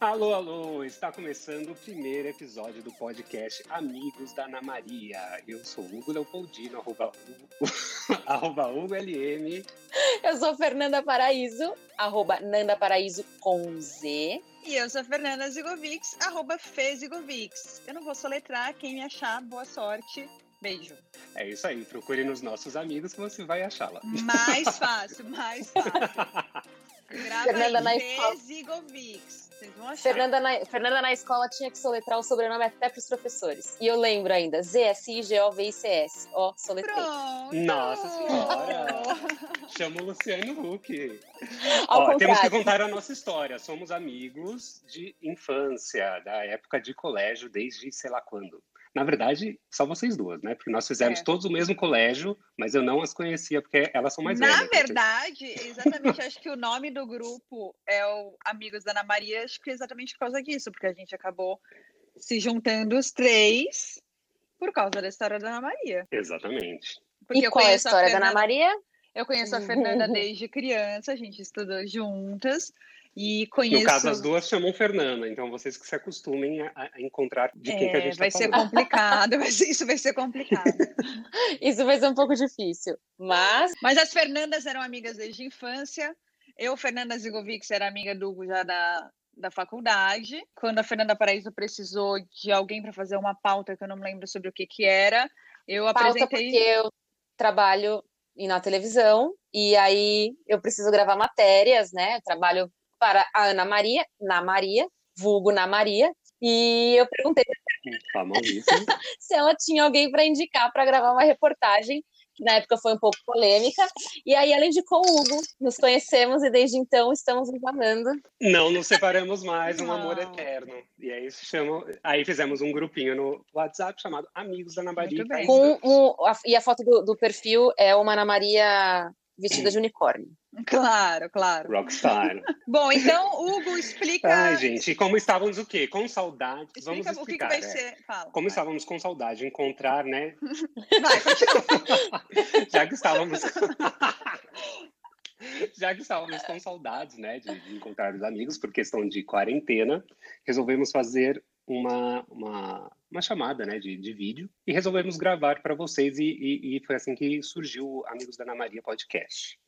Alô, alô! Está começando o primeiro episódio do podcast Amigos da Ana Maria. Eu sou Hugo Leopoldino, arroba, arroba Hugo LM. Eu sou Fernanda Paraíso, arroba Nanda Paraíso com Z. E eu sou Fernanda Zigovics, arroba Fezigovics. Eu não vou soletrar, quem me achar, boa sorte. Beijo. É isso aí, procure nos nossos amigos que você vai achá-la. Mais fácil, mais fácil. Grava Fernanda na aí. Fezigovics. Vocês vão achar. Fernanda na, Fernanda na escola tinha que soletrar o sobrenome até pros professores. E eu lembro ainda, Z-S-I-G-O-V-I-C-S. Ó, soletrei. Pronto. Nossa Senhora! Chama o Luciano Huck. Ao Ó, temos que contar a nossa história. Somos amigos de infância, da época de colégio, desde sei lá quando. Na verdade, só vocês duas, né? Porque nós fizemos É. todos o mesmo colégio, mas eu não as conhecia porque elas são mais Na velhas. verdade, exatamente, acho que o nome do grupo é o Amigos da Ana Maria, acho que exatamente por causa disso, porque a gente acabou se juntando os três por causa da história da Ana Maria. Exatamente. Porque E qual é a história da Ana Fernanda- Maria? Eu conheço a Fernanda desde criança, a gente estudou juntas e No conheço. caso, as duas chamam Fernanda, então vocês que se acostumem a, a encontrar de quem que a É, gente vai tá ser complicado, vai ser- isso vai ser complicado. Isso vai ser um pouco difícil. Mas Mas as Fernandas eram amigas desde a infância. Eu, Fernanda Zigovics, era amiga do Hugo já da, da faculdade. Quando a Fernanda Paraíso precisou de alguém para fazer uma pauta, que eu não me lembro sobre o que que era, eu pauta apresentei. porque eu trabalho na televisão e aí eu preciso gravar matérias, né? Eu trabalho para a Ana Maria, na Maria, vulgo na Maria, e eu perguntei Famosíssimo. se ela tinha alguém para indicar para gravar uma reportagem, que na época foi um pouco polêmica, e aí ela indicou o Hugo. Nos conhecemos e desde então estamos nos amando. Não nos separamos mais, um Não. amor eterno. E aí se chama. Aí fizemos um grupinho no WhatsApp chamado Amigos da Ana Maria. Com um, a- e a foto do, do perfil é uma Ana Maria vestida de unicórnio. Claro, claro. Rockstar. Bom, então, Hugo, explica. Ai, gente, como estávamos o quê? Com saudade. Vamos explica o que, que explicar. vai é. ser. Fala. Como vai. estávamos com saudade de encontrar, né? Vai. Já que estávamos. Já que estávamos com saudades, né, de, de encontrar os amigos por questão de quarentena, resolvemos fazer uma, uma, uma chamada, né, de, de vídeo e resolvemos gravar para vocês e, e, e foi assim que surgiu o Amigos da Ana Maria Podcast.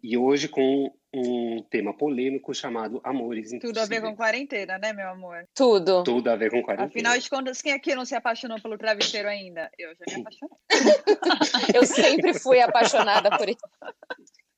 E hoje com um tema polêmico chamado Amores Tudo a ver com Impossíveis. quarentena, né, meu amor? Tudo. Tudo a ver com quarentena. Afinal de contas, quem aqui não se apaixonou pelo travesseiro ainda? Eu já me apaixonei. Eu sempre fui apaixonada por isso.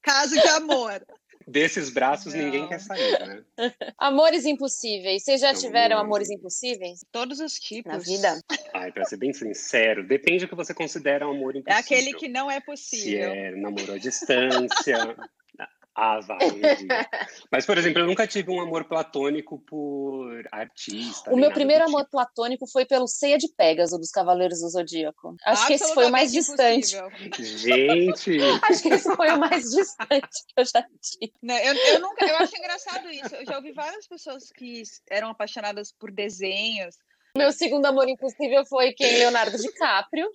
Caso de amor. Desses braços Não. ninguém quer sair, né? Amores impossíveis. Vocês já tiveram Amores. amores impossíveis Todos os tipos. na vida? Ai, pra ser bem sincero, depende do que você considera um amor É impossível. aquele que não é Se possível. é namoro à distância. Ah, vai. Mas, por exemplo, eu nunca tive um amor platônico por artista. O meu primeiro do amor tipo. platônico foi pelo Ceia de Pégaso dos Cavaleiros do Zodíaco. Acho que esse foi o mais distante. Gente, Acho que esse foi o mais distante que eu já tive. Não, eu, eu nunca, eu acho engraçado isso. Eu já ouvi várias pessoas que eram apaixonadas por desenhos. Meu segundo amor impossível foi quem? Leonardo DiCaprio.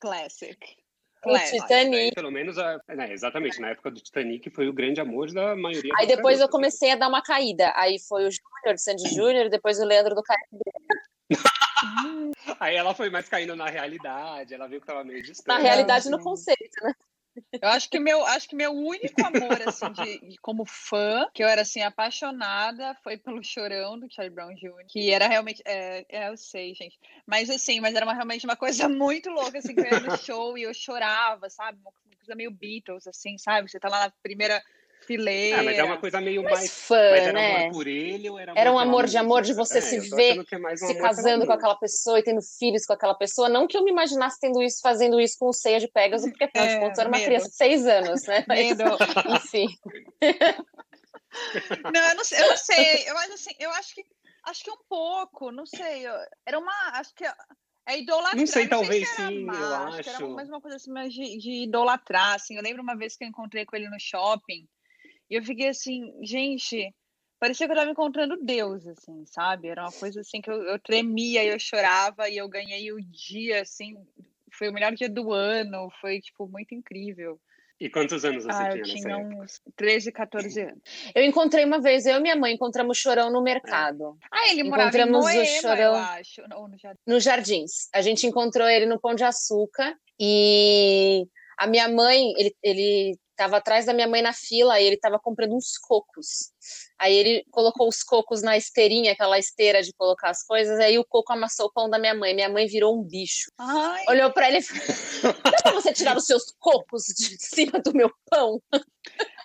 Classic. O Classic. Titanic. pelo menos, a, né, exatamente, na época do Titanic foi o grande amor da maioria Aí depois eu comecei a dar uma caída. Aí foi o Júnior, de Sandy Júnior, depois o Leandro do Caio. Aí ela foi mais caindo na realidade, ela viu que tava meio distante. Na realidade, no conceito, né? Eu acho que meu, acho que meu único amor, assim, de, de- como fã, que eu era, assim, apaixonada, foi pelo Chorão, do Charlie Brown Jr., que era realmente, é, é, eu sei, gente, mas assim, mas era uma- realmente uma coisa muito louca, assim, que eu ia no show e eu chorava, sabe, uma coisa meio Beatles, assim, sabe, você tá lá na primeira fileira. Ah, mas é uma coisa meio Mas mais. fã, Mas era né? amor por ele ou era Era um amor de amor, de você É, se eu ver é mais um se casando com aquela pessoa e tendo filhos com aquela pessoa. Não que eu me imaginasse tendo isso, fazendo isso com o Ceia de Pégaso, porque afinal de É, contas eu era uma medo. criança de seis anos, né? Mas, Medo. enfim. Não, eu não sei, eu não sei. Eu acho assim, eu acho que acho que um pouco, não sei. eu- Era uma, acho que é idolatrar. Não sei, talvez se era sim, eu amar, que acho. Era mais uma coisa assim, mais de, de idolatrar, assim. Eu lembro uma vez que eu encontrei com ele no shopping e eu fiquei assim, gente, parecia que eu tava encontrando Deus, assim, sabe? Era uma coisa assim que eu, eu tremia e eu chorava e eu ganhei o dia, assim, foi o melhor dia do ano, foi, tipo, muito incrível. E quantos anos você Ah, tinha eu nessa tinha época? uns 13, 14 anos. Eu encontrei uma vez, eu e minha mãe encontramos chorão no mercado, Ah, ele morava em Encontramos o Moema, eu Chorão. acho. Ou no Jardim. nos Jardins. A gente encontrou ele no Pão de Açúcar e a minha mãe, ele, ele tava atrás da minha mãe na fila e ele tava comprando uns cocos. Aí ele colocou os cocos na esteirinha, aquela esteira de colocar as coisas, aí o coco amassou o pão da minha mãe. Minha mãe virou um bicho. Ai, Olhou pra ele e falou: Dá pra você tirar os seus cocos de cima do meu pão?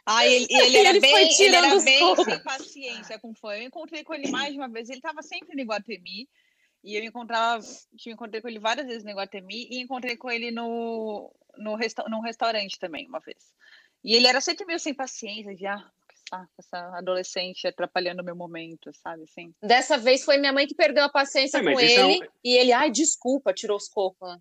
Ai, ele, ele era Ele bem, ele era bem sem paciência com fã. Eu encontrei com ele mais de uma vez. Ele estava sempre no Iguatemi. E eu encontrava, eu encontrei com ele várias vezes no Iguatemi e encontrei com ele no, no resta num restaurante também, uma vez. E ele era sempre meio sem paciência, de ah, que saco, essa adolescente atrapalhando o meu momento, sabe assim? Dessa vez foi minha mãe que perdeu a paciência É, com isso é um- ele e ele, ai, desculpa, tirou os cocos.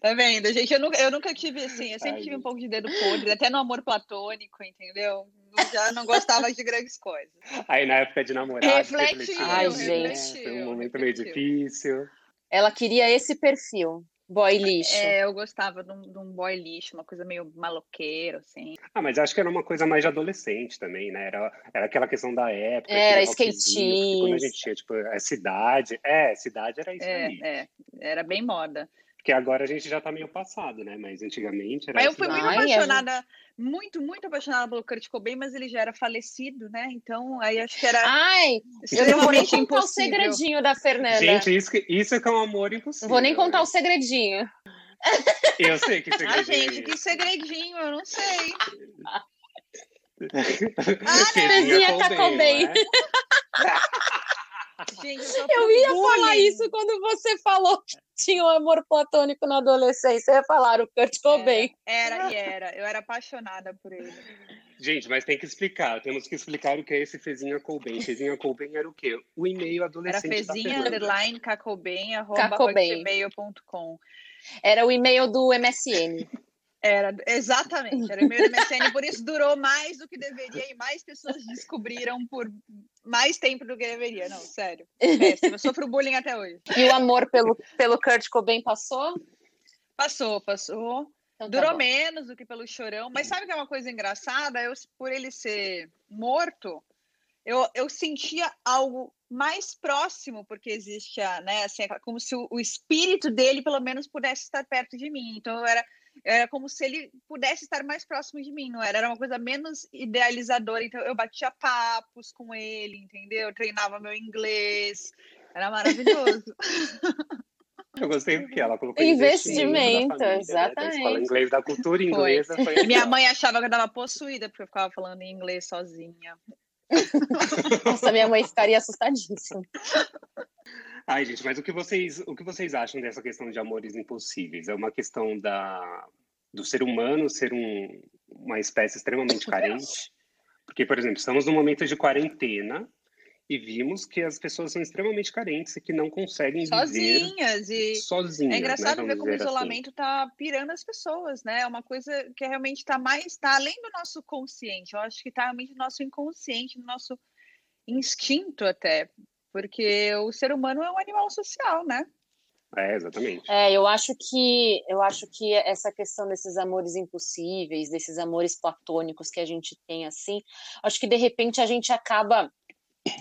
Tá vendo, gente? Eu nunca, eu nunca tive assim, eu sempre Ai, tive um gente. pouco de dedo podre, até no amor platônico, entendeu? Eu já não gostava de grandes coisas. Aí na época de namorado, Refletiu, refletiu, Ai, gente. Foi um momento meio refletiu. difícil. Ela queria esse perfil, boy lixo. É, eu gostava de um, de um boy lixo, uma coisa meio maloqueiro, assim. Ah, mas acho que era uma coisa mais de adolescente também, né? Era, era aquela questão da época. Era porque Quando a skatista. gente tinha, tipo, a cidade. É, cidade era isso É, aí. é, era bem moda. Porque agora a gente já tá meio passado, né? Mas antigamente era Mas eu fui cidade. muito Ai, apaixonada, muito, muito apaixonada pelo Kurt Cobain, mas ele já era falecido, né? Então, aí acho que era Ai, eu não vou nem contar o segredinho da Fernanda. Gente, isso, que- isso é que é um amor impossível. vou nem contar né? o segredinho. Eu sei que Ah, segredinho gente, é que segredinho, eu não sei. Fezinha Cobain. não é? Gente, eu, Eu ia falar isso quando você falou que tinha um amor platônico na adolescência. Eu ia falar o Kurt Cobain. Era, e era. Eu era apaixonada por ele. Gente, mas tem que explicar. Temos que explicar o que é esse Fezinha Cobain. Fezinha Cobain era o quê? O e-mail Era adolescente da fezinha, underline, cacobain, arroba. Era o e-mail do MSN. Era, exatamente, era e-mail do MSN, por isso durou mais do que deveria e mais pessoas descobriram por mais tempo do que deveria. Não, sério. Péssimo, eu sofro bullying até hoje. E o amor pelo, pelo Kurt Cobain passou? Passou, passou. Então tá Durou menos do que pelo chorão, mas sabe que é uma coisa engraçada? Eu, por ele ser morto, eu, eu sentia algo mais próximo, porque existe a, né, assim, é como se o, o espírito dele, pelo menos, pudesse estar perto de mim. Então, eu era, era como se ele pudesse estar mais próximo de mim, não era? Era uma coisa menos idealizadora. Então, eu batia papos com ele, entendeu? Eu treinava meu inglês. Era maravilhoso. Eu gostei porque ela colocou Investimento, né? Da exatamente. escola inglês, da cultura inglesa. Foi. E minha mãe achava que eu estava possuída, porque eu ficava falando em inglês sozinha. Nossa, minha mãe ficaria assustadíssima. Ai, gente, mas o que vocês, o que vocês acham dessa questão de amores impossíveis? É uma questão da, do ser humano ser um, uma espécie extremamente carente? Porque, por exemplo, estamos num momento de quarentena e vimos que as pessoas são extremamente carentes e que não conseguem viver Sozinhas. E sozinhas. é engraçado né, ver como o assim. isolamento tá pirando as pessoas, né? É uma coisa que realmente está mais, tá além do nosso consciente. Eu acho que tá realmente no nosso inconsciente, no nosso instinto até. Porque o ser humano é um animal social, né? É, exatamente. É, eu acho que eu acho que essa questão desses amores impossíveis, desses amores platônicos que a gente tem assim, acho que de repente a gente acaba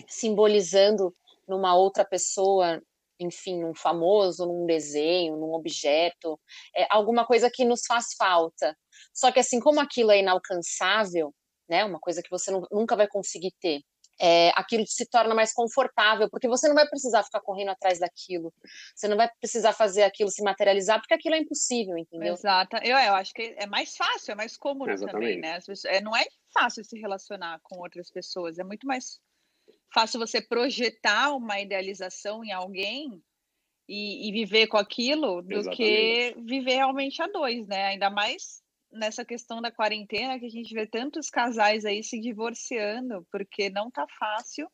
simbolizando numa outra pessoa, enfim, num famoso, num desenho, num objeto, é alguma coisa que nos faz falta. Só que assim, como aquilo é inalcançável, né, uma coisa que você nu- nunca vai conseguir ter, é, aquilo se torna mais confortável, porque você não vai precisar ficar correndo atrás daquilo, você não vai precisar fazer aquilo se materializar, porque aquilo é impossível, entendeu? Exato. Eu, eu acho que é mais fácil, é mais cômodo também, Exatamente. né? As pessoas- é, não é fácil se relacionar com outras pessoas. É muito mais fácil você projetar uma idealização em alguém e, e viver com aquilo do que viver realmente a dois, né? Ainda mais nessa questão da quarentena que a gente vê tantos casais aí se divorciando porque não tá fácil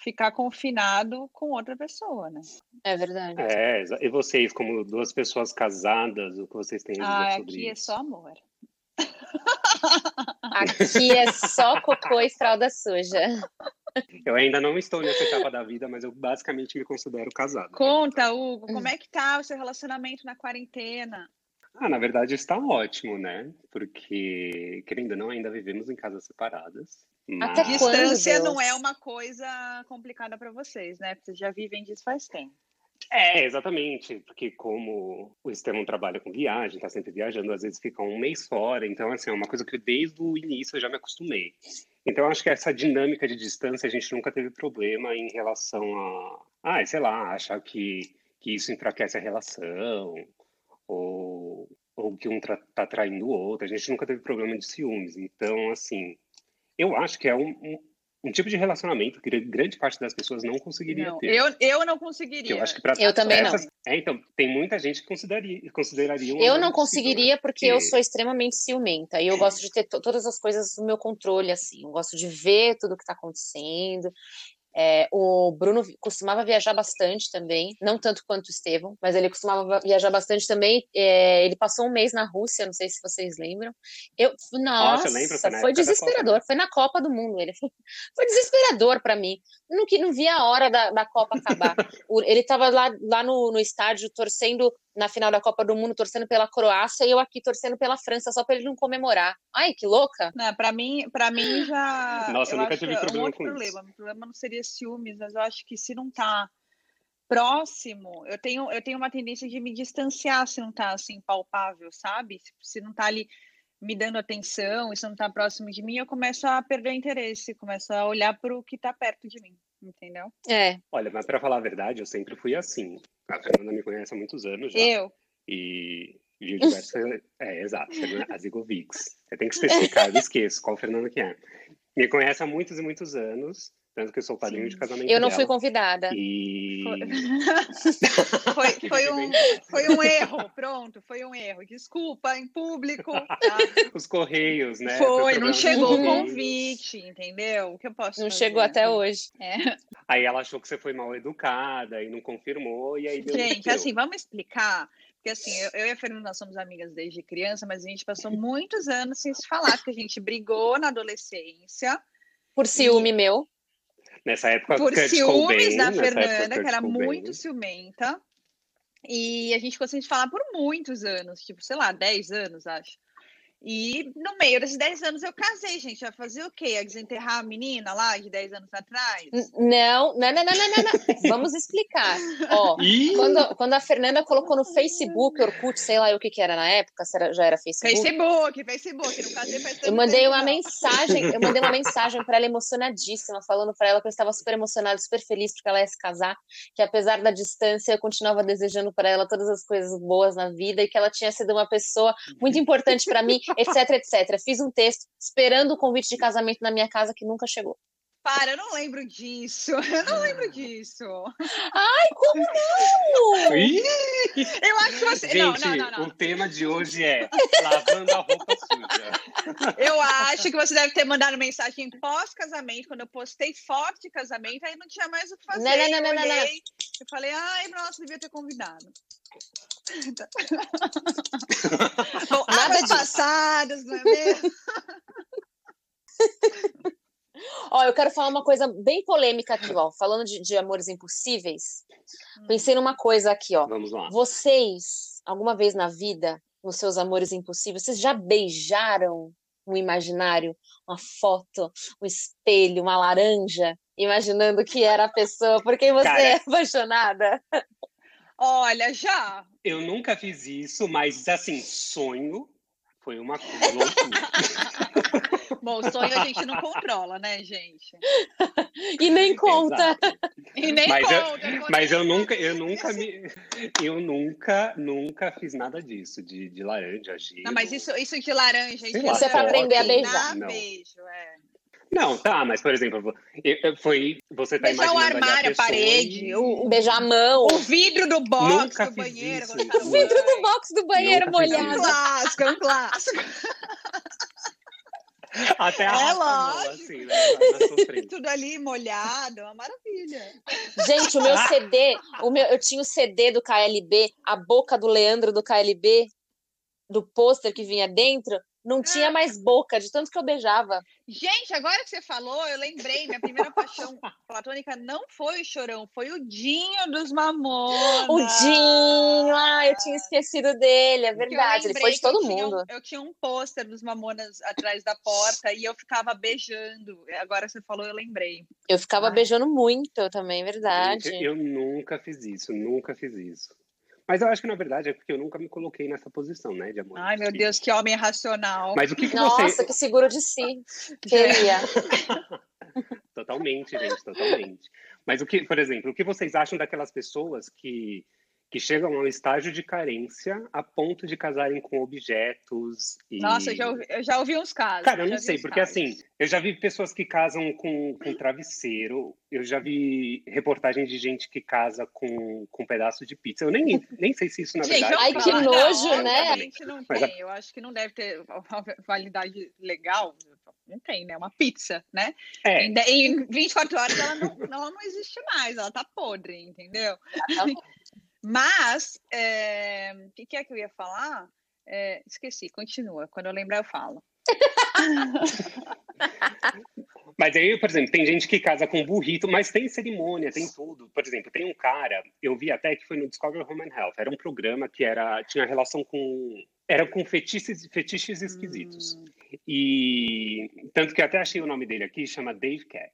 ficar confinado com outra pessoa, né? É verdade. É, e vocês, como duas pessoas casadas, o que vocês têm a dizer Ah, sobre aqui é isso? só amor. Aqui é só cocô e fralda suja. Eu ainda não estou nessa etapa da vida, mas eu basicamente me considero casado. Conta, Hugo, Hum. como é que tá o seu relacionamento na quarentena? Ah, na verdade está ótimo, né? Porque, querendo ou não, ainda vivemos em casas separadas. Mas... Até distância não é uma coisa complicada para vocês, né? Vocês já vivem disso faz tempo. É, exatamente, porque como o Estevão trabalha com viagem, tá sempre viajando, às vezes fica um mês fora, então, assim, é uma coisa que desde o início eu já me acostumei. Então, acho que essa dinâmica de distância a gente nunca teve problema em relação a, ah, sei lá, achar que, que isso enfraquece a relação, ou, ou que um tá traindo o outro, a gente nunca teve problema de ciúmes. Então, assim, eu acho que é um, um um tipo de relacionamento que grande parte das pessoas não conseguiria não, ter. Eu, eu não conseguiria. Eu, acho que pra eu também essas, não. É, então, tem muita gente que consideraria, consideraria um Eu não conseguiria porque eu sou extremamente ciumenta e eu gosto de ter todas as coisas no meu controle, assim. Eu gosto de ver tudo o que está acontecendo. É, o Bruno costumava viajar bastante também, não tanto quanto o Estevão, mas ele costumava viajar bastante também. É, ele passou um mês na Rússia, não sei se vocês lembram. Eu, nossa, nossa foi, foi desesperador. Foi na Copa do Mundo. Ele foi, foi desesperador para mim. Não que não via a hora da, da Copa acabar. ele estava lá, lá no, no estádio torcendo na final da Copa do Mundo torcendo pela Croácia e eu aqui torcendo pela França só para ele não comemorar. Ai, que louca! Não, para mim, para mim já Nossa, eu, nunca tive é problema um com problema. isso. O problema não seria ciúmes, mas eu acho que se não tá próximo, eu tenho eu tenho uma tendência de me distanciar se não tá assim palpável, sabe? Se, se não tá ali me dando atenção, se não tá próximo de mim, eu começo a perder o interesse, começo a olhar para o que tá perto de mim entendeu? É. Olha, mas para falar a verdade, eu sempre fui assim. A Fernanda me conhece há muitos anos já. Eu. E Gilberto, é, exato, a Zigovix. Você tem que especificar, eu esqueço qual Fernanda que é. Me conhece há muitos e muitos anos, tanto que eu sou padrinho Sim. de casamento Eu não dela. fui convidada. E... Foi, foi, foi, um, foi um erro, pronto, foi um erro. Desculpa, em público. Tá? Os correios, né? Foi, não chegou o convite, entendeu? O que eu posso Não fazer? chegou até hoje. É. Aí ela achou que você foi mal educada e não confirmou, e aí deu Gente, assim, vamos explicar porque assim, eu, eu, e a Fernanda somos amigas desde criança, mas a gente passou muitos anos sem se falar, porque a gente brigou na adolescência. Por ciúme e... meu. Nessa época, por Kurt ciúmes Cobain, da Fernanda, época, que era Cobain. muito ciumenta. E a gente ficou sem se falar por muitos anos, tipo, sei lá, 10 anos, acho. E no meio desses 10 anos eu casei, gente. Vai fazer o quê? Ia desenterrar a menina lá de 10 anos atrás? Não, não, não, não, não, não. não. Vamos explicar. Ó, quando, quando a Fernanda colocou no Facebook, Orkut, sei lá o que que era na época, se era, já era Facebook. Facebook, Facebook, não casei faz Eu mandei tempo, uma não. mensagem, eu mandei uma mensagem para ela emocionadíssima, falando para ela que eu estava super emocionada, super feliz porque ela ia se casar, que apesar da distância eu continuava desejando para ela todas as coisas boas na vida e que ela tinha sido uma pessoa muito importante para mim etc, etc. Fiz um texto esperando o convite de casamento na minha casa que nunca chegou. Para, eu não lembro disso. Eu não lembro disso. Ai, como não? Eu acho que você. Gente, não, não, não, não. o tema de hoje é lavando a roupa suja. Eu acho que você deve ter mandado mensagem pós-casamento, quando eu postei foto de casamento, aí não tinha mais o que fazer. Não, não, não, eu não, não, não. olhei, Eu falei, ai, nossa, devia ter convidado. Bom, Nada águas disso. passadas, não é mesmo? Ó, eu quero falar uma coisa bem polêmica aqui, ó. Falando de, de amores impossíveis. Pensei numa coisa aqui, ó. Vamos lá. Vocês, alguma vez na vida, nos seus amores impossíveis, vocês já beijaram um imaginário, uma foto, um espelho, uma laranja, imaginando que era a pessoa por quem você Cara. é apaixonada? Olha, já. Eu nunca fiz isso, mas assim, sonho foi uma loucura. Bom, sonho a gente não controla, né, gente? E nem conta. Exato. E nem Mas eu- conta. Mas eu nunca, eu nunca me. Eu nunca, nunca fiz nada disso, de, de laranja, gelo. Não, mas isso, isso de laranja lá, Isso é pra aprender a beijar. Não. beijo, é. Não, tá, mas por exemplo, eu- foi. Você tá Beijar o armário, a pessoa parede, e- o, o, Beijar a mão. o vidro do box Nunca do fiz banheiro. isso. O Vidro do box do banheiro Nunca fiz É um molhado. clássico, é um clássico. Até a É lógico. assim, né? Tudo ali molhado, é uma maravilha. Gente, o meu CD, o meu, eu tinha o CD do KLB, a boca do Leandro do KLB, do pôster que vinha dentro, não tinha mais boca, de tanto que eu beijava. Gente, agora que você falou, eu lembrei, minha primeira paixão platônica não foi o Chorão, foi o Dinho dos Mamonas. O Dinho, ah, eu tinha esquecido dele, é verdade, ele foi de todo mundo. Um, eu tinha um pôster dos Mamonas atrás da porta e eu ficava beijando. Agora você falou, eu lembrei. Eu ficava Ai. beijando muito também, verdade. Eu, eu nunca fiz isso, nunca fiz isso. Mas eu acho que, na verdade, é porque eu nunca me coloquei nessa posição, né, de amor. Ai, meu Deus, que homem racional. Mas o que, que Nossa, você... que seguro de si. Queria. totalmente, gente, totalmente. Mas o que, por exemplo, o que vocês acham daquelas pessoas que que chegam a um estágio de carência a ponto de casarem com objetos. E... Nossa, eu já, ouvi, eu já ouvi uns casos. Cara, eu não sei, porque casos. assim, eu já vi pessoas que casam com, com travesseiro, eu já vi reportagens de gente que casa com, com um pedaço de pizza. Eu nem, nem sei se isso na gente, verdade. Ai, que nojo, não, né? Não tem. A... Eu acho que não deve ter validade legal. Não tem, né? Uma pizza, né? É. Em, em 24 horas ela não, ela não existe mais, ela tá podre, entendeu? Exatamente. Mas, é, o que, que, é que eu ia falar? É, esqueci, continua. Quando eu lembrar, eu falo. mas aí, por exemplo, tem gente que casa com burrito, mas tem cerimônia, tem tudo. Por exemplo, tem um cara, eu vi até que foi no Discover Home and Health, era um programa que era, tinha relação com. Era com fetiches, fetiches esquisitos. Hum. E tanto que até achei o nome dele aqui, chama Dave Cat.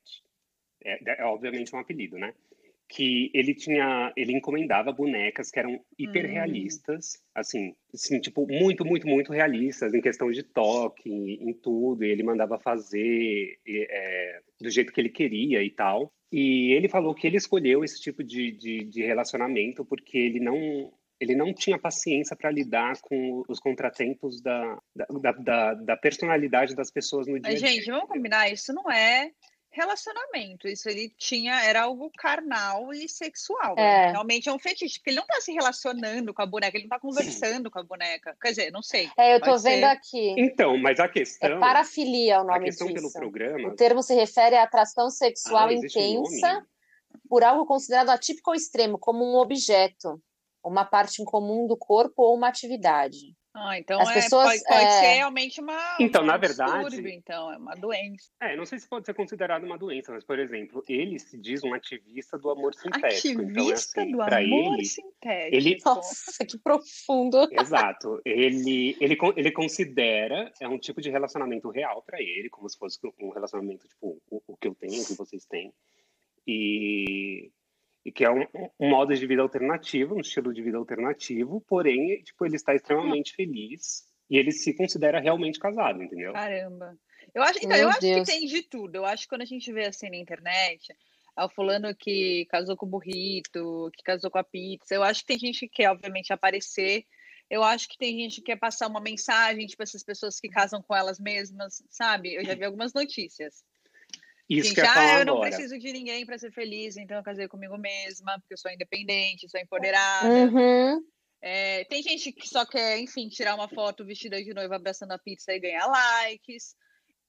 É, é obviamente um apelido, né? Que ele tinha, ele encomendava bonecas que eram hiperrealistas, hum. assim, assim, tipo, muito, muito, muito realistas em questão de toque, em, em tudo, e ele mandava fazer é, do jeito que ele queria e tal. E ele falou que ele escolheu esse tipo de, de, de relacionamento porque ele não, ele não tinha paciência para lidar com os contratempos da, da, da, da, personalidade das pessoas no dia a dia. Gente, vamos combinar, isso não é relacionamento. Isso ele tinha, era algo carnal e sexual. É. Realmente é um fetiche, porque ele não tá se relacionando com a boneca, ele não tá conversando Sim. com a boneca. Quer dizer, não sei. É, eu tô vendo ser. aqui. Então, mas a questão. É parafilia o nome a questão disso. pelo programa. O termo se refere à atração sexual ah, intensa por algo considerado atípico ou extremo, como um objeto, uma parte em comum do corpo ou uma atividade. Ah, então As é, pessoas, pode, pode é... ser realmente uma. Então, um na verdade. Distúrbio, então, é uma doença. É, não sei se pode ser considerado uma doença, mas, por exemplo, ele se diz um ativista do amor sintético. Ativista então, é assim, do amor ele, sintético. Ele... Nossa, que profundo. Exato. Ele, ele, ele considera, é um tipo de relacionamento real para ele, como se fosse um relacionamento, tipo, o, o que eu tenho, o que vocês têm. E e que é um, um, modo de vida alternativo, um estilo de vida alternativo, porém, tipo, ele está extremamente hum. feliz e ele se considera realmente casado, entendeu? Caramba. Eu acho, então, eu acho que tem de tudo. Eu acho que quando a gente vê assim na internet, o fulano que casou com o burrito, que casou com a pizza, eu acho que tem gente que quer, obviamente, aparecer. Eu acho que tem gente que quer passar uma mensagem, tipo, essas pessoas que casam com elas mesmas, sabe? Eu já vi algumas notícias. Isso gente, que eu, ah, eu não agora. preciso de ninguém para ser feliz, então eu casei comigo mesma, porque eu sou independente, sou empoderada. Uhum. É, tem gente que só quer, enfim, tirar uma foto vestida de noiva abraçando a pizza e ganhar likes.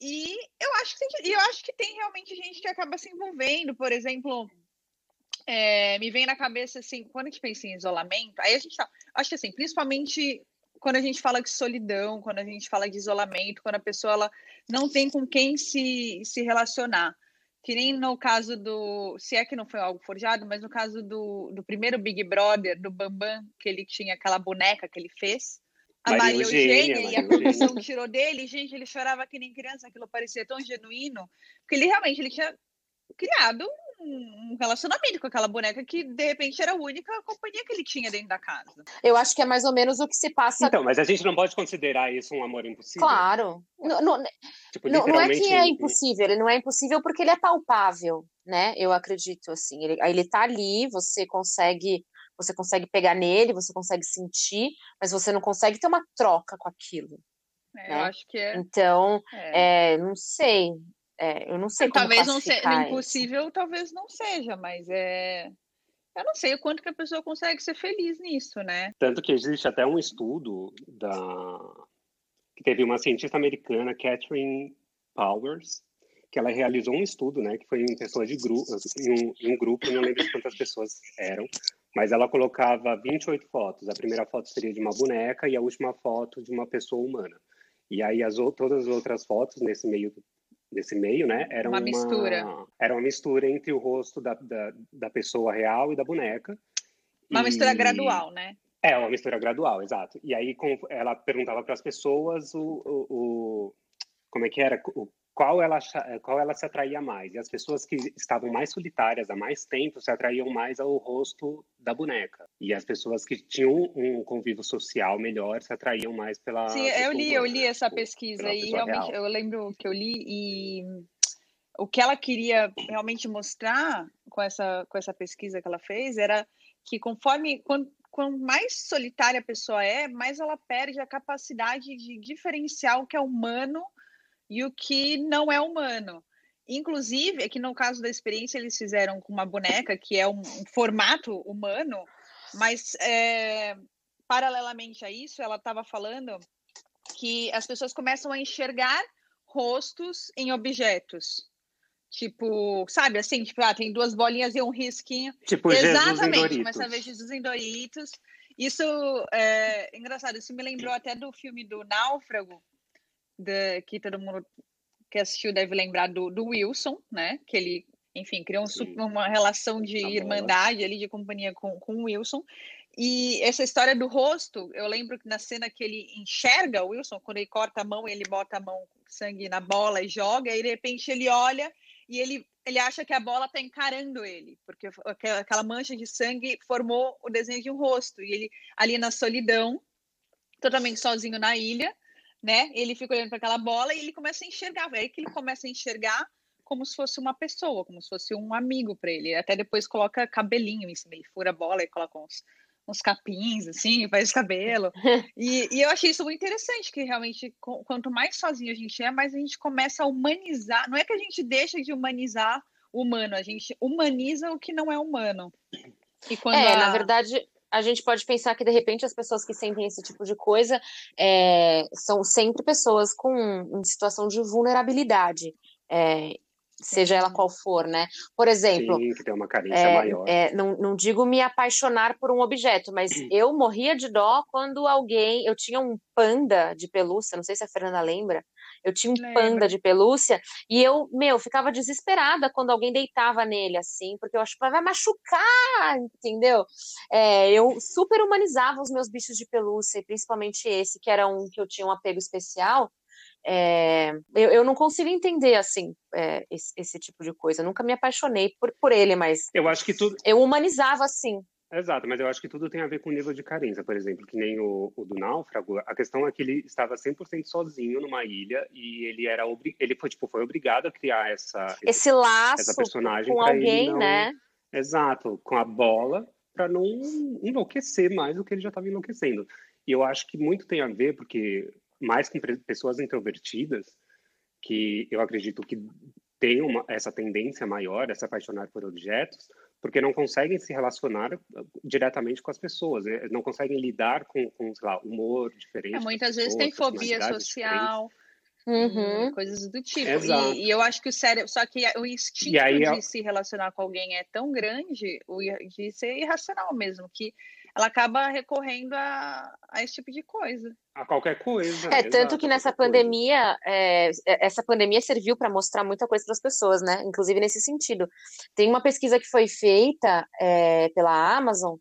E eu acho que tem, eu acho que tem realmente gente que acaba se envolvendo, por exemplo, é, me vem na cabeça assim, quando a gente pensa em isolamento, aí a gente tá, acho que assim, principalmente quando a gente fala de solidão, quando a gente fala de isolamento, quando a pessoa ela não tem com quem se, se relacionar. Que nem no caso do. Se é que não foi algo forjado, mas no caso do, do primeiro Big Brother, do Bambam, que ele tinha aquela boneca que ele fez. A Maria, Maria Eugênia, Eugênia e a comissão tirou dele, gente, ele chorava que nem criança, aquilo parecia tão genuíno, porque ele realmente ele tinha criado um relacionamento com aquela boneca que de repente era a única companhia que ele tinha dentro da casa. Eu acho que é mais ou menos o que se passa. Então, mas a gente não pode considerar isso um amor impossível. Claro. Não, não, tipo, não, não é que é impossível, ele não é impossível porque ele é palpável, né? Eu acredito assim. Ele, ele tá ali, você consegue. Você consegue pegar nele, você consegue sentir, mas você não consegue ter uma troca com aquilo. É, né? Eu acho que é. Então, é. É, não sei. É, eu não sei como Talvez não seja impossível, isso. talvez não seja, mas é. Eu não sei o quanto que a pessoa consegue ser feliz nisso, né? Tanto que existe até um estudo da que teve uma cientista americana, Catherine Powers, que ela realizou um estudo, né, que foi em pessoas de grupo, em um, em um grupo, não lembro quantas pessoas eram, mas ela colocava 28 fotos. A primeira foto seria de uma boneca e a última foto de uma pessoa humana. E aí as, todas as outras fotos nesse meio nesse meio, né? Era uma, uma mistura. Era uma mistura entre o rosto da, da, da pessoa real e da boneca. Uma e... mistura gradual, né? É, uma mistura gradual, exato. E aí com, ela perguntava para as pessoas o, o, o, como é que era, o, qual ela, qual ela se atraía mais. E as pessoas que estavam mais solitárias há mais tempo se atraíam mais ao rosto da boneca. E as pessoas que tinham um convívio social melhor se atraíam mais pela. Sim, eu li, eu li essa pesquisa e realmente real. eu lembro que eu li e o que ela queria realmente mostrar com essa, com essa pesquisa que ela fez era que conforme quanto, quanto mais solitária a pessoa é, mais ela perde a capacidade de diferenciar o que é humano e o que não é humano. Inclusive, aqui no caso da experiência, eles fizeram com uma boneca que é um, um formato humano, mas é, paralelamente a isso, ela estava falando que as pessoas começam a enxergar rostos em objetos. Tipo, sabe assim, tipo, ah, tem duas bolinhas e um risquinho. Tipo, Exatamente, começa a ver Jesus em Doritos. Isso é engraçado, isso me lembrou até do filme do Náufrago, de, que todo mundo que assistiu deve lembrar do, do Wilson, né? Que ele, enfim, criou um, uma relação de tá irmandade ali, de companhia com, com o Wilson. E essa história do rosto, eu lembro que na cena que ele enxerga o Wilson, quando ele corta a mão, ele bota a mão sangue na bola e joga, e de repente ele olha e ele, ele acha que a bola está encarando ele, porque aquela mancha de sangue formou o desenho de um rosto. E ele, ali na solidão, totalmente sozinho na ilha, né? Ele fica olhando para aquela bola e ele começa a enxergar. É aí que ele começa a enxergar como se fosse uma pessoa, como se fosse um amigo para ele. Até depois coloca cabelinho em cima, ele fura a bola e coloca uns, uns capins, assim, faz cabelo. E, e, eu achei isso muito interessante, que realmente, quanto mais sozinho a gente é, mais a gente começa a humanizar. Não é que a gente deixa de humanizar o humano, a gente humaniza o que não é humano. E quando é, a... na verdade, a gente pode pensar que, de repente, as pessoas que sentem esse tipo de coisa é, são sempre pessoas com em situação de vulnerabilidade. É, seja ela qual for, né? Por exemplo, Sim, que tem uma carência é, maior. É, não, não digo me apaixonar por um objeto, mas eu morria de dó quando alguém, eu tinha um panda de pelúcia, não sei se a Fernanda lembra, eu tinha um panda de pelúcia e eu, meu, ficava desesperada quando alguém deitava nele, assim, porque eu acho que vai machucar, entendeu? É, eu super humanizava os meus bichos de pelúcia, principalmente esse, que era um que eu tinha um apego especial. É, eu, eu, não consigo entender assim é, esse, esse, tipo de coisa. Eu nunca me apaixonei por, por ele, mas eu acho que tudo eu humanizava assim. Exato, mas eu acho que tudo tem a ver com o nível de carência, por exemplo, que nem o, o do náufrago. A questão é que ele estava 100% sozinho numa ilha e ele era ele foi tipo foi obrigado a criar essa esse, laço essa personagem com alguém, não... né? Exato, com a bola para não enlouquecer mais do que ele já estava enlouquecendo. E eu acho que muito tem a ver porque mais com pessoas introvertidas, que eu acredito que têm uma, essa tendência maior a se apaixonar por objetos, porque não conseguem se relacionar uh, diretamente com as pessoas, né? não conseguem lidar com, com sei lá, humor diferente. É, muitas vezes tem fobia social. Uhum. Coisas do tipo. E, e, eu acho que o cérebro. Só que o instinto aí, de se relacionar com alguém é tão grande, de ser irracional mesmo, que ela acaba recorrendo a, a esse tipo de coisa. A qualquer coisa. É, tanto que nessa pandemia, é, essa pandemia serviu para mostrar muita coisa para as pessoas, né? Inclusive nesse sentido. Tem uma pesquisa que foi feita é, pela Amazon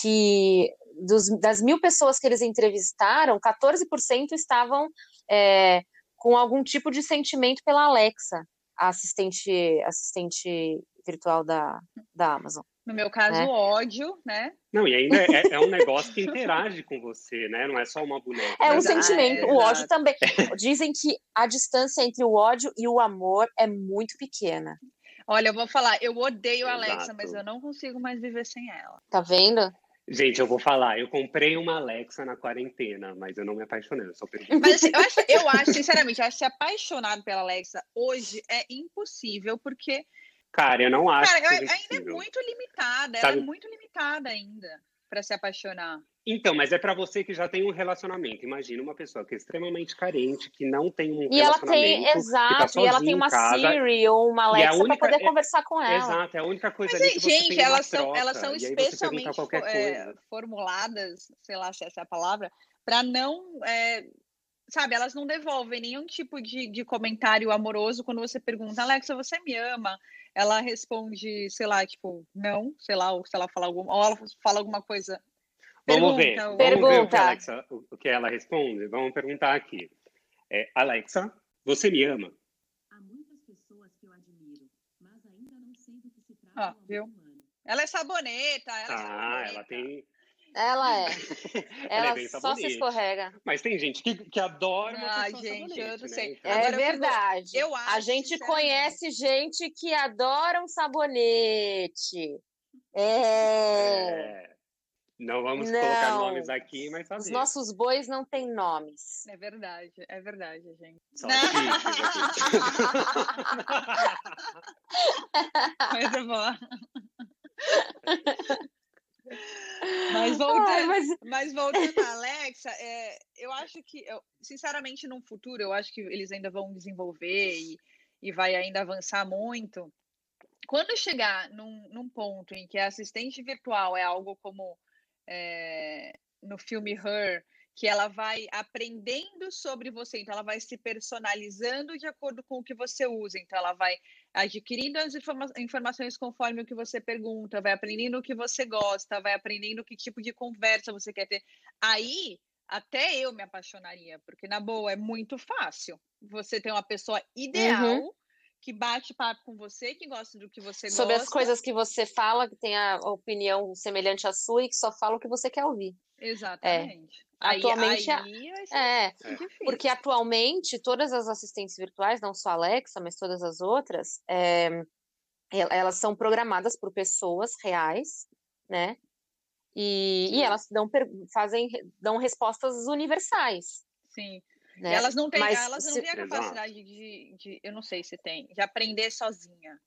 que dos, das mil pessoas que eles entrevistaram, 14% estavam é, com algum tipo de sentimento pela Alexa, a assistente, assistente virtual da, da Amazon. No meu caso, né? ódio, né? Não, e ainda é, é, um negócio que interage com você, né? Não é só uma boneca. É um sentimento. É, o ódio também. Dizem que a distância entre o ódio e o amor é muito pequena. Olha, eu vou falar, eu odeio a Alexa, mas eu não consigo mais viver sem ela. Tá vendo? Gente, eu vou falar, eu comprei uma Alexa na quarentena, mas eu não me apaixonei, eu só perdi. Mas assim, eu, acho, eu acho, sinceramente, eu acho que ser apaixonado pela Alexa hoje é impossível, porque Cara, eu não acho. Cara, ainda é muito limitada, ela é muito limitada ainda para se apaixonar. Então, mas é para você que já tem um relacionamento. Imagina uma pessoa que é extremamente carente, que não tem um e relacionamento. E ela tem, exato, tá e ela tem uma casa, Siri ou uma Alexa única, para poder é, conversar com ela. Exato, é a única coisa mas, ali que gente, você elas são, elas são especialmente é, formuladas, sei lá se essa é a palavra, para não é, sabe, elas não devolvem nenhum tipo de, de comentário amoroso quando você pergunta, Alexa, você me ama? Ela responde, sei lá, tipo, não, sei lá, ou se ela fala alguma, ou ela fala alguma coisa. Vamos Pergunta, ver. ou- Vamos Pergunta. ver o que, Alexa, o- que ela responde. Vamos perguntar aqui. É, Alexa, você me ama? Há muitas pessoas que eu admiro, mas ainda não sei do que se trata Ah, o amor viu? humano. Ela é saboneta, ela é Ah, saboneta. ela tem. Ela é. ela Ela é só se escorrega. Mas tem gente que, que adora uma Ai, gente, sabonete, eu não né? sei. Então, É eu verdade. eu a acho, gente sinceramente. conhece gente que adora um sabonete. É. é, Não vamos colocar Não. nomes aqui, mas Os saber. nossos bois não têm nomes. É verdade, é verdade, gente. Só chifres Mas. Mas Ai, voltando, mas mas voltando à Alexa, é, eu acho que, eu, sinceramente, no futuro, eu acho que eles ainda vão desenvolver e, e vai ainda avançar muito. Quando chegar num, num ponto em que a assistente virtual é algo como é, no filme Her, que ela vai aprendendo sobre você, então ela vai se personalizando de acordo com o que você usa, então ela vai adquirindo as informa- informações conforme o que você pergunta, vai aprendendo o que você gosta, vai aprendendo que tipo de conversa você quer ter. Aí, até eu me apaixonaria, porque na boa é muito fácil. Você tem uma pessoa ideal que bate papo com você, que gosta do que você sobre gosta. as coisas que você fala, que tem a opinião semelhante à sua e que só fala o que você quer ouvir. Exatamente. Aí, Atualmente, a- aí É, difícil. porque atualmente todas as assistentes virtuais, não só a Alexa, mas todas as outras, é, el- elas são programadas por pessoas reais, né? E, e elas dão, fazem, dão respostas universais, Sim. né? Elas não têm, Mas elas não se- têm a capacidade de, de, eu não sei se tem, de aprender sozinha.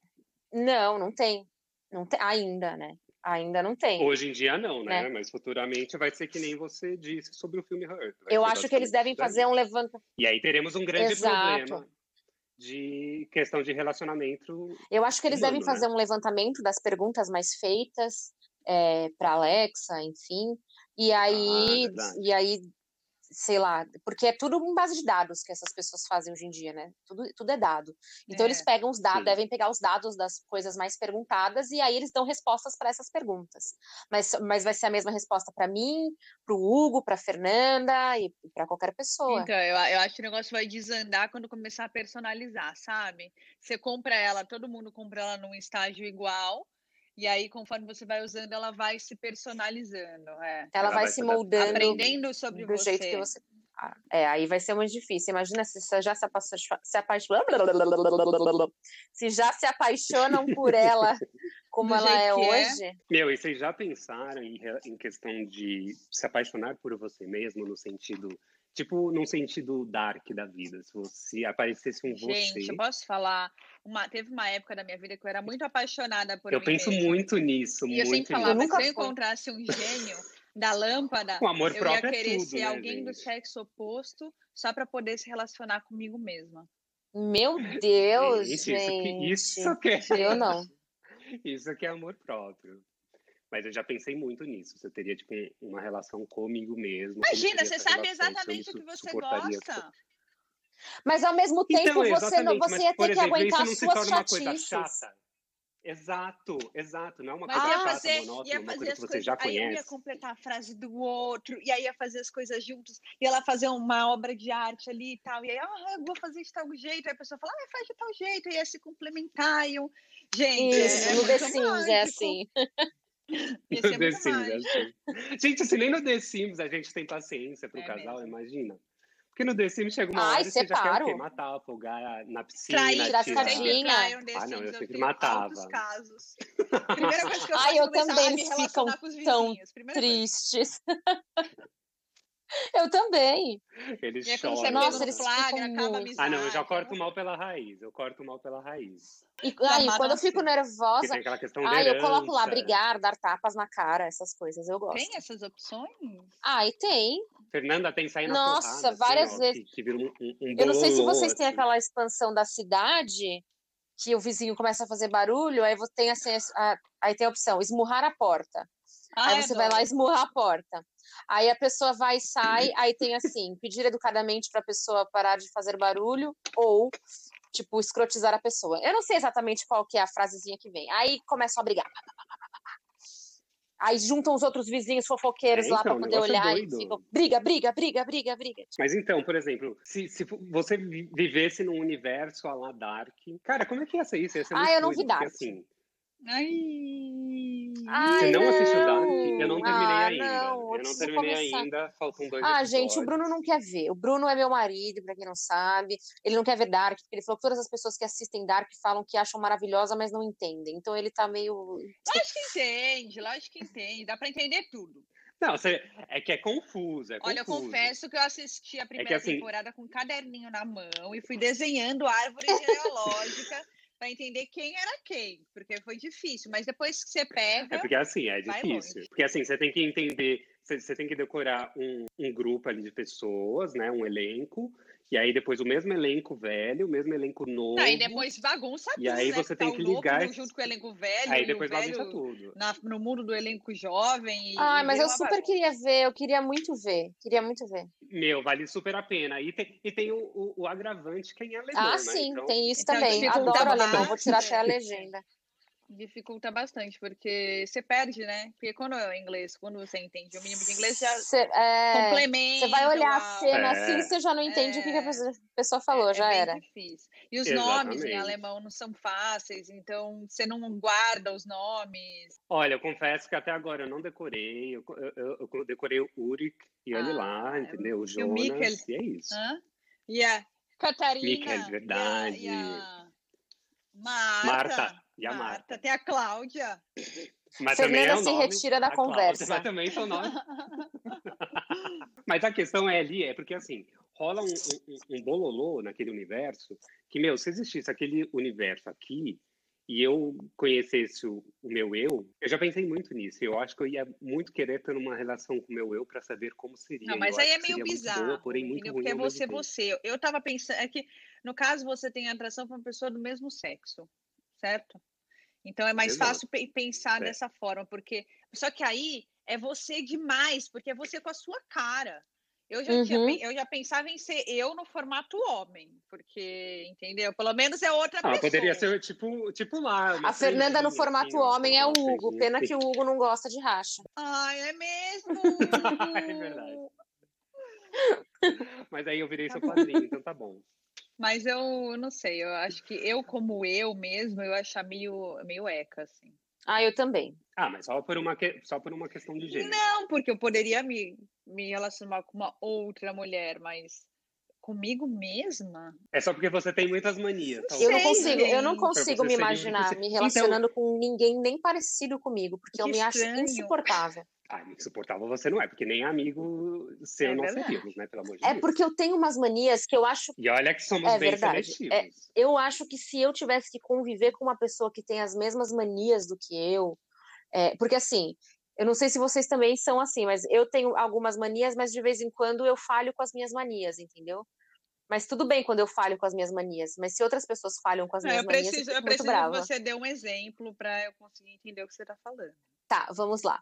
Não, não tem. Não tem ainda, né? Ainda não tem. Hoje em dia não, né? Né? Mas futuramente vai ser que nem você disse sobre o filme Her. Eu acho que eles devem daí. fazer um levanta. E aí teremos um grande Exato. problema de questão de relacionamento. Eu acho que eles devem Humano, né? fazer um levantamento das perguntas mais feitas para Alexa, enfim. E aí, Ah, e aí, sei lá, porque é tudo em base de dados que essas pessoas fazem hoje em dia, né? Tudo, tudo é dado. Então É, eles pegam os dados, sim. devem pegar os dados das coisas mais perguntadas e aí eles dão respostas para essas perguntas. Mas, mas vai ser a mesma resposta para mim, para o Hugo, para Fernanda e para qualquer pessoa. Então, eu, eu acho que o negócio vai desandar quando começar a personalizar, sabe? Você compra ela, todo mundo compra ela num estágio igual, e aí, conforme você vai usando, ela vai se personalizando. É. Ela, Ela vai vai se moldando Aprendendo sobre do você. jeito que você. Ah, É, aí vai ser muito difícil. Imagina se você já se, se apaixonam. Se já se apaixonam por ela como ela é é. hoje. Meu, e vocês já pensaram em, em questão de se apaixonar por você mesmo no sentido, tipo, num sentido dark da vida? Se você aparecesse um Gente, você. eu posso falar? Uma, teve uma época da minha vida que eu era muito apaixonada por Eu mim penso mesma. muito nisso, E eu muito sempre nisso. falava, Eu nunca se eu encontrasse um gênio da lâmpada, O amor eu ia é querer tudo, ser né, alguém do gente? sexo oposto só para poder se relacionar comigo mesma. Meu Deus, Gente, gente. Isso que, isso que é. Eu não. Isso que é amor próprio. Mas eu já pensei muito nisso. Você teria, tipo, um- uma relação comigo mesmo. Imagina, você sabe relação, exatamente o que você gosta. Mas ao mesmo tempo Então, você, não, você mas, ia ter que exemplo, aguentar isso as não se suas torna uma coisa chatices. chata. Exato, exato. Não é uma Mas coisa ia chata, fazer, monótona, ia uma fazer coisa as que você coisas, já aí eu ia conhece. completar a frase do outro, e aí ia fazer as coisas juntos, e ela fazer uma obra de arte ali e tal, e aí, ah, eu vou fazer de tal jeito, aí a pessoa fala, ah, faz de tal jeito, e ia se complementar, e eu... Gente, é- Isso, é, Sims é mágico. assim. Ia No ser The muito Sims, assim. Gente, se nem no The Sims a gente tem paciência pro É casal, mesmo. imagina. Porque no The Sims chega uma Ai, hora e você já quer o quê? Matar, afogar na piscina, Trair, tirar um The Ah, não, eu eu sempre matava. casos. Primeira coisa que eu faço Ai, é eu também, ficam relacionar com os tão vizinhos. Primeira coisa. Tristes. Eu também. Eles E aí choram. é Nossa, eles flagra, ficam acaba amizade. Ah, não, eu já corto não- mal pela raiz. Eu corto mal pela raiz. E aí, quando eu fico assim. Nervosa, tem aquela questão ai, eu coloco lá brigar, dar tapas na cara, essas coisas, eu gosto. Tem essas opções? Ai, tem. Fernanda tem sair na Nossa, porrada, assim, várias ó, vezes. Que, que vira um, um, Eu não sei se vocês têm assim. aquela expansão da cidade, que o vizinho começa a fazer barulho, aí você tem assim, a- aí tem a opção esmurrar a porta. Ai, aí você vai lá e esmurra a porta. Aí a pessoa vai e sai, aí tem assim, pedir educadamente para a pessoa parar de fazer barulho ou tipo escrotizar a pessoa. Eu não sei exatamente qual que é a frasezinha que vem. Aí começam a brigar. Aí juntam os outros vizinhos fofoqueiros É, lá então, para o poder é olhar e doido. ficam briga, briga, briga, briga, briga. Mas então, por exemplo, se, se você vi- vivesse num universo a la Dark, cara, como é que ia ser isso? Ia ser Ah, muito eu não doido, vi porque, Dark. assim, Ai. Ai, Você não assistiu não. Dark? Eu não terminei Ah, ainda. não, eu não terminei começar. ainda, faltam dois Ah, episódios. gente, o Bruno não quer ver. O Bruno é meu marido, pra quem não sabe. Ele não quer ver Dark, porque ele falou que todas as pessoas que assistem Dark falam que acham maravilhosa, mas não entendem. Então ele tá meio. Lógico que entende, lógico que entende. Dá pra entender tudo. Não, você, é que é confuso, é Olha, eu confuso. confesso que eu assisti a primeira assim- temporada com um caderninho na mão e fui desenhando árvore genealógica para entender quem era quem, porque foi difícil. Mas depois que você pega, É porque assim, é difícil. Porque assim, você tem que entender, você, você tem que decorar um, um grupo ali de pessoas, né? Um elenco. E aí depois o mesmo elenco velho, o mesmo elenco novo. aí depois bagunça E tudo, aí né? você Tá tem que ligar junto com o elenco velho Aí e depois o velho bagunça tudo. na- no mundo do elenco jovem. E, Ah, e mas eu super bagunça. queria ver, eu queria muito ver. Queria muito ver. Meu, vale super a pena. E tem, e tem o, o, o agravante quem é alemão, Ah, né? sim, Então, tem isso Então, também. Adoro alemão, vou tirar até a legenda. Dificulta bastante, porque você perde, né? Porque quando é inglês, quando você entende o mínimo de inglês, já Cê, é, complementa. você vai olhar a cena É. assim, você já não entende o que a É. pessoa- a pessoa falou, é, já é bem era. difícil. E os nomes em Exatamente. alemão não são fáceis, então você não guarda os nomes. Olha, eu confesso que até agora eu não decorei. Eu, eu- eu decorei o Urik e olhe Ah, lá, entendeu? O e o Jonas. Mikkel. E é isso. Hã? E a Catarina. Mikkel, e a- verdade. E a, Marta. Marta, e a Marta. Tem a Cláudia. Mas Fernanda também é o se nome retira da Cláudia, conversa. Mas também são nome. Mas a questão é ali, é porque assim, rola um, um, um bololô naquele universo que, meu, se existisse aquele universo aqui e eu conhecesse o, o meu eu, eu já pensei muito nisso. Eu acho que eu ia muito querer ter uma relação com o meu eu para saber como seria. Não, mas Eu aí é meio bizarro, boa, porém muito Porque é você, você. Eu tava pensando, é que no caso você tem atração para uma pessoa do mesmo sexo, certo? Então é mais Exato. fácil pe- pensar É. dessa forma, porque só que aí é você demais, porque é você com a sua cara. Eu já, tinha, Uhum. pen- eu já pensava em ser eu no formato homem, porque, entendeu? Pelo menos é outra Ah, pessoa. poderia ser tipo, tipo lá. A Fernanda no formato assim, ó, homem é o Hugo. Pena que o Hugo não gosta de racha. Ai, é mesmo? É verdade. Mas aí eu virei seu padrinho, então tá bom. Mas eu não sei, eu acho que eu, como eu mesmo, eu achar meio, meio eca, assim. Ah, eu também. Ah, mas só por uma, que- só por uma questão de gênero. Não, porque eu poderia me, me relacionar com uma outra mulher, mas comigo mesma? É só porque você tem muitas manias. Eu não consigo, eu não consigo me imaginar me Então- relacionando com ninguém nem parecido comigo, porque eu me acho estranho. insuportável. Ah, insuportável você não é, porque nem amigo seu É não verdade. seríamos, né? Pelo amor de É Deus. porque eu tenho umas manias que eu acho E olha que somos É bem verdade. seletivos. eu acho que se eu tivesse que conviver com uma pessoa que tem as mesmas manias do que eu, é, porque assim, eu não sei se vocês também são assim, mas eu tenho algumas manias, mas de vez em quando eu falho com as minhas manias, entendeu? Mas tudo bem quando eu falho com as minhas manias, mas se outras pessoas falham com as Não, minhas eu manias, preciso, eu eu fico muito preciso que brava. você dê um exemplo para eu conseguir entender o que você está falando. Tá, vamos lá.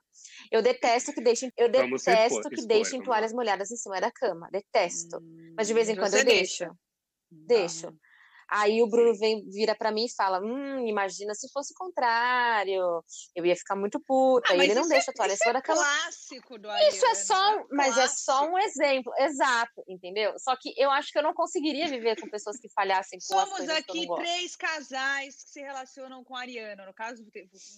Eu detesto que deixem, eu Vamos detesto expor- que expor, deixem toalhas molhadas em cima da cama. Detesto. Hum, Mas de vez em quando você eu deixo. deixa. Deixo. Tá. Aí o Bruno vem, vira pra mim e fala: Hum, imagina se fosse o contrário. Eu ia ficar muito puta. Ah, e ele não deixa é, a toalha isso é da cama. clássico do Isso é Ariano, só, né? mas é só Clássico. um exemplo, exato, entendeu? Só que eu acho que eu não conseguiria viver com pessoas que falhassem com as Somos coisas que eu não aqui gosto. três casais que se relacionam com Ariano. No caso,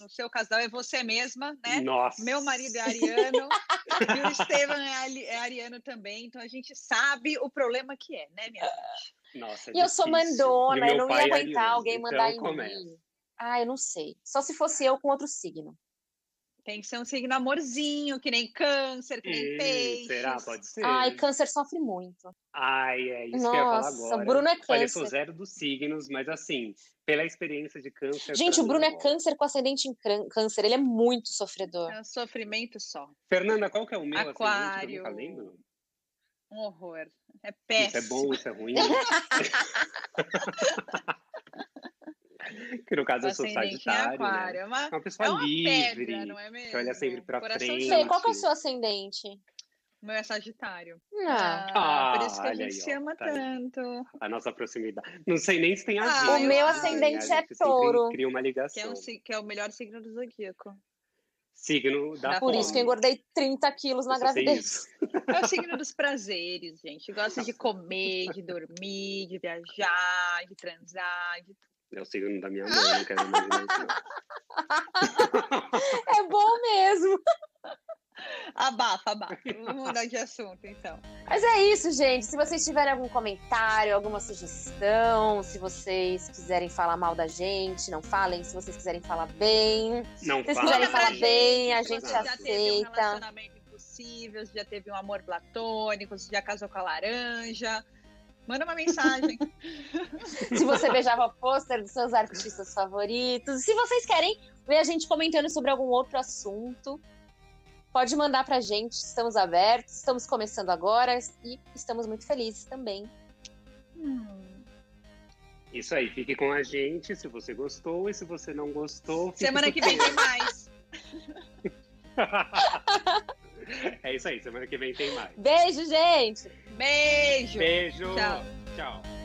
no seu casal é você mesma, né? Nossa. Meu marido é ariano e o Estevam é, é ariano também, então a gente sabe o problema que é, né, minha gente? Nossa, é E eu sou mandona, eu não ia é aguentar ariano, alguém então mandar em começa. mim. Ah, eu não sei. Só se fosse eu com outro signo. Tem que ser um signo amorzinho, que nem câncer, que nem peixes. será? Pode ser. Ai, câncer sofre muito. Ai, é isso que eu ia falar Nossa, agora. o Bruno é Olha, eu sou câncer. zero dos signos, mas assim, pela experiência de câncer. Gente, o Bruno é câncer com ascendente em câncer. Ele é muito sofredor. É um sofrimento só. Fernanda, qual que é o meu ascendente? que Aquário. Eu nunca lembro. Um horror. É Isso péssimo. é bom, isso é ruim. Que no caso eu sou sagitário, aquário. né? É uma, Uma pessoa é uma livre, pedra, não é mesmo? que olha sempre pra Coração frente. Fê, qual que é o seu ascendente? O meu é Sagitário. Ah, Ah, por isso que a olha gente aí, se ama tá aí. tanto. a nossa proximidade. Não sei nem se tem a Ah, o meu assim, ascendente é touro. Cria uma Que é, ligação. um, que é o melhor signo do zodíaco. Signo da por isso que eu fome. engordei 30 quilos na gravidez. É o signo dos prazeres, gente. Gosta de comer, de dormir, de viajar, de transar, de É o signo da minha mãe, não quero imaginar isso. não. É bom mesmo. Abafa, abafa. Vamos mudar de assunto, então. Mas é isso, gente. Se vocês tiverem algum comentário, alguma sugestão, se vocês quiserem falar mal da gente, não falem. Se vocês quiserem falar bem, Não Se vocês fala quiserem falar bem, a se gente você já teve um aceita. relacionamento impossível, se já teve um amor platônico, se já casou com a laranja. Manda uma mensagem. se você beijava pôster dos seus artistas favoritos. Se vocês querem ver a gente comentando sobre algum outro assunto, pode mandar pra gente. Estamos abertos, estamos começando agora e estamos muito felizes também. Hum. Isso aí, fique com a gente se você gostou e se você não gostou. Semana que vem tem mais. É isso aí, semana que vem tem mais. Beijo, gente! Beijo. Beijo. Tchau. Tchau.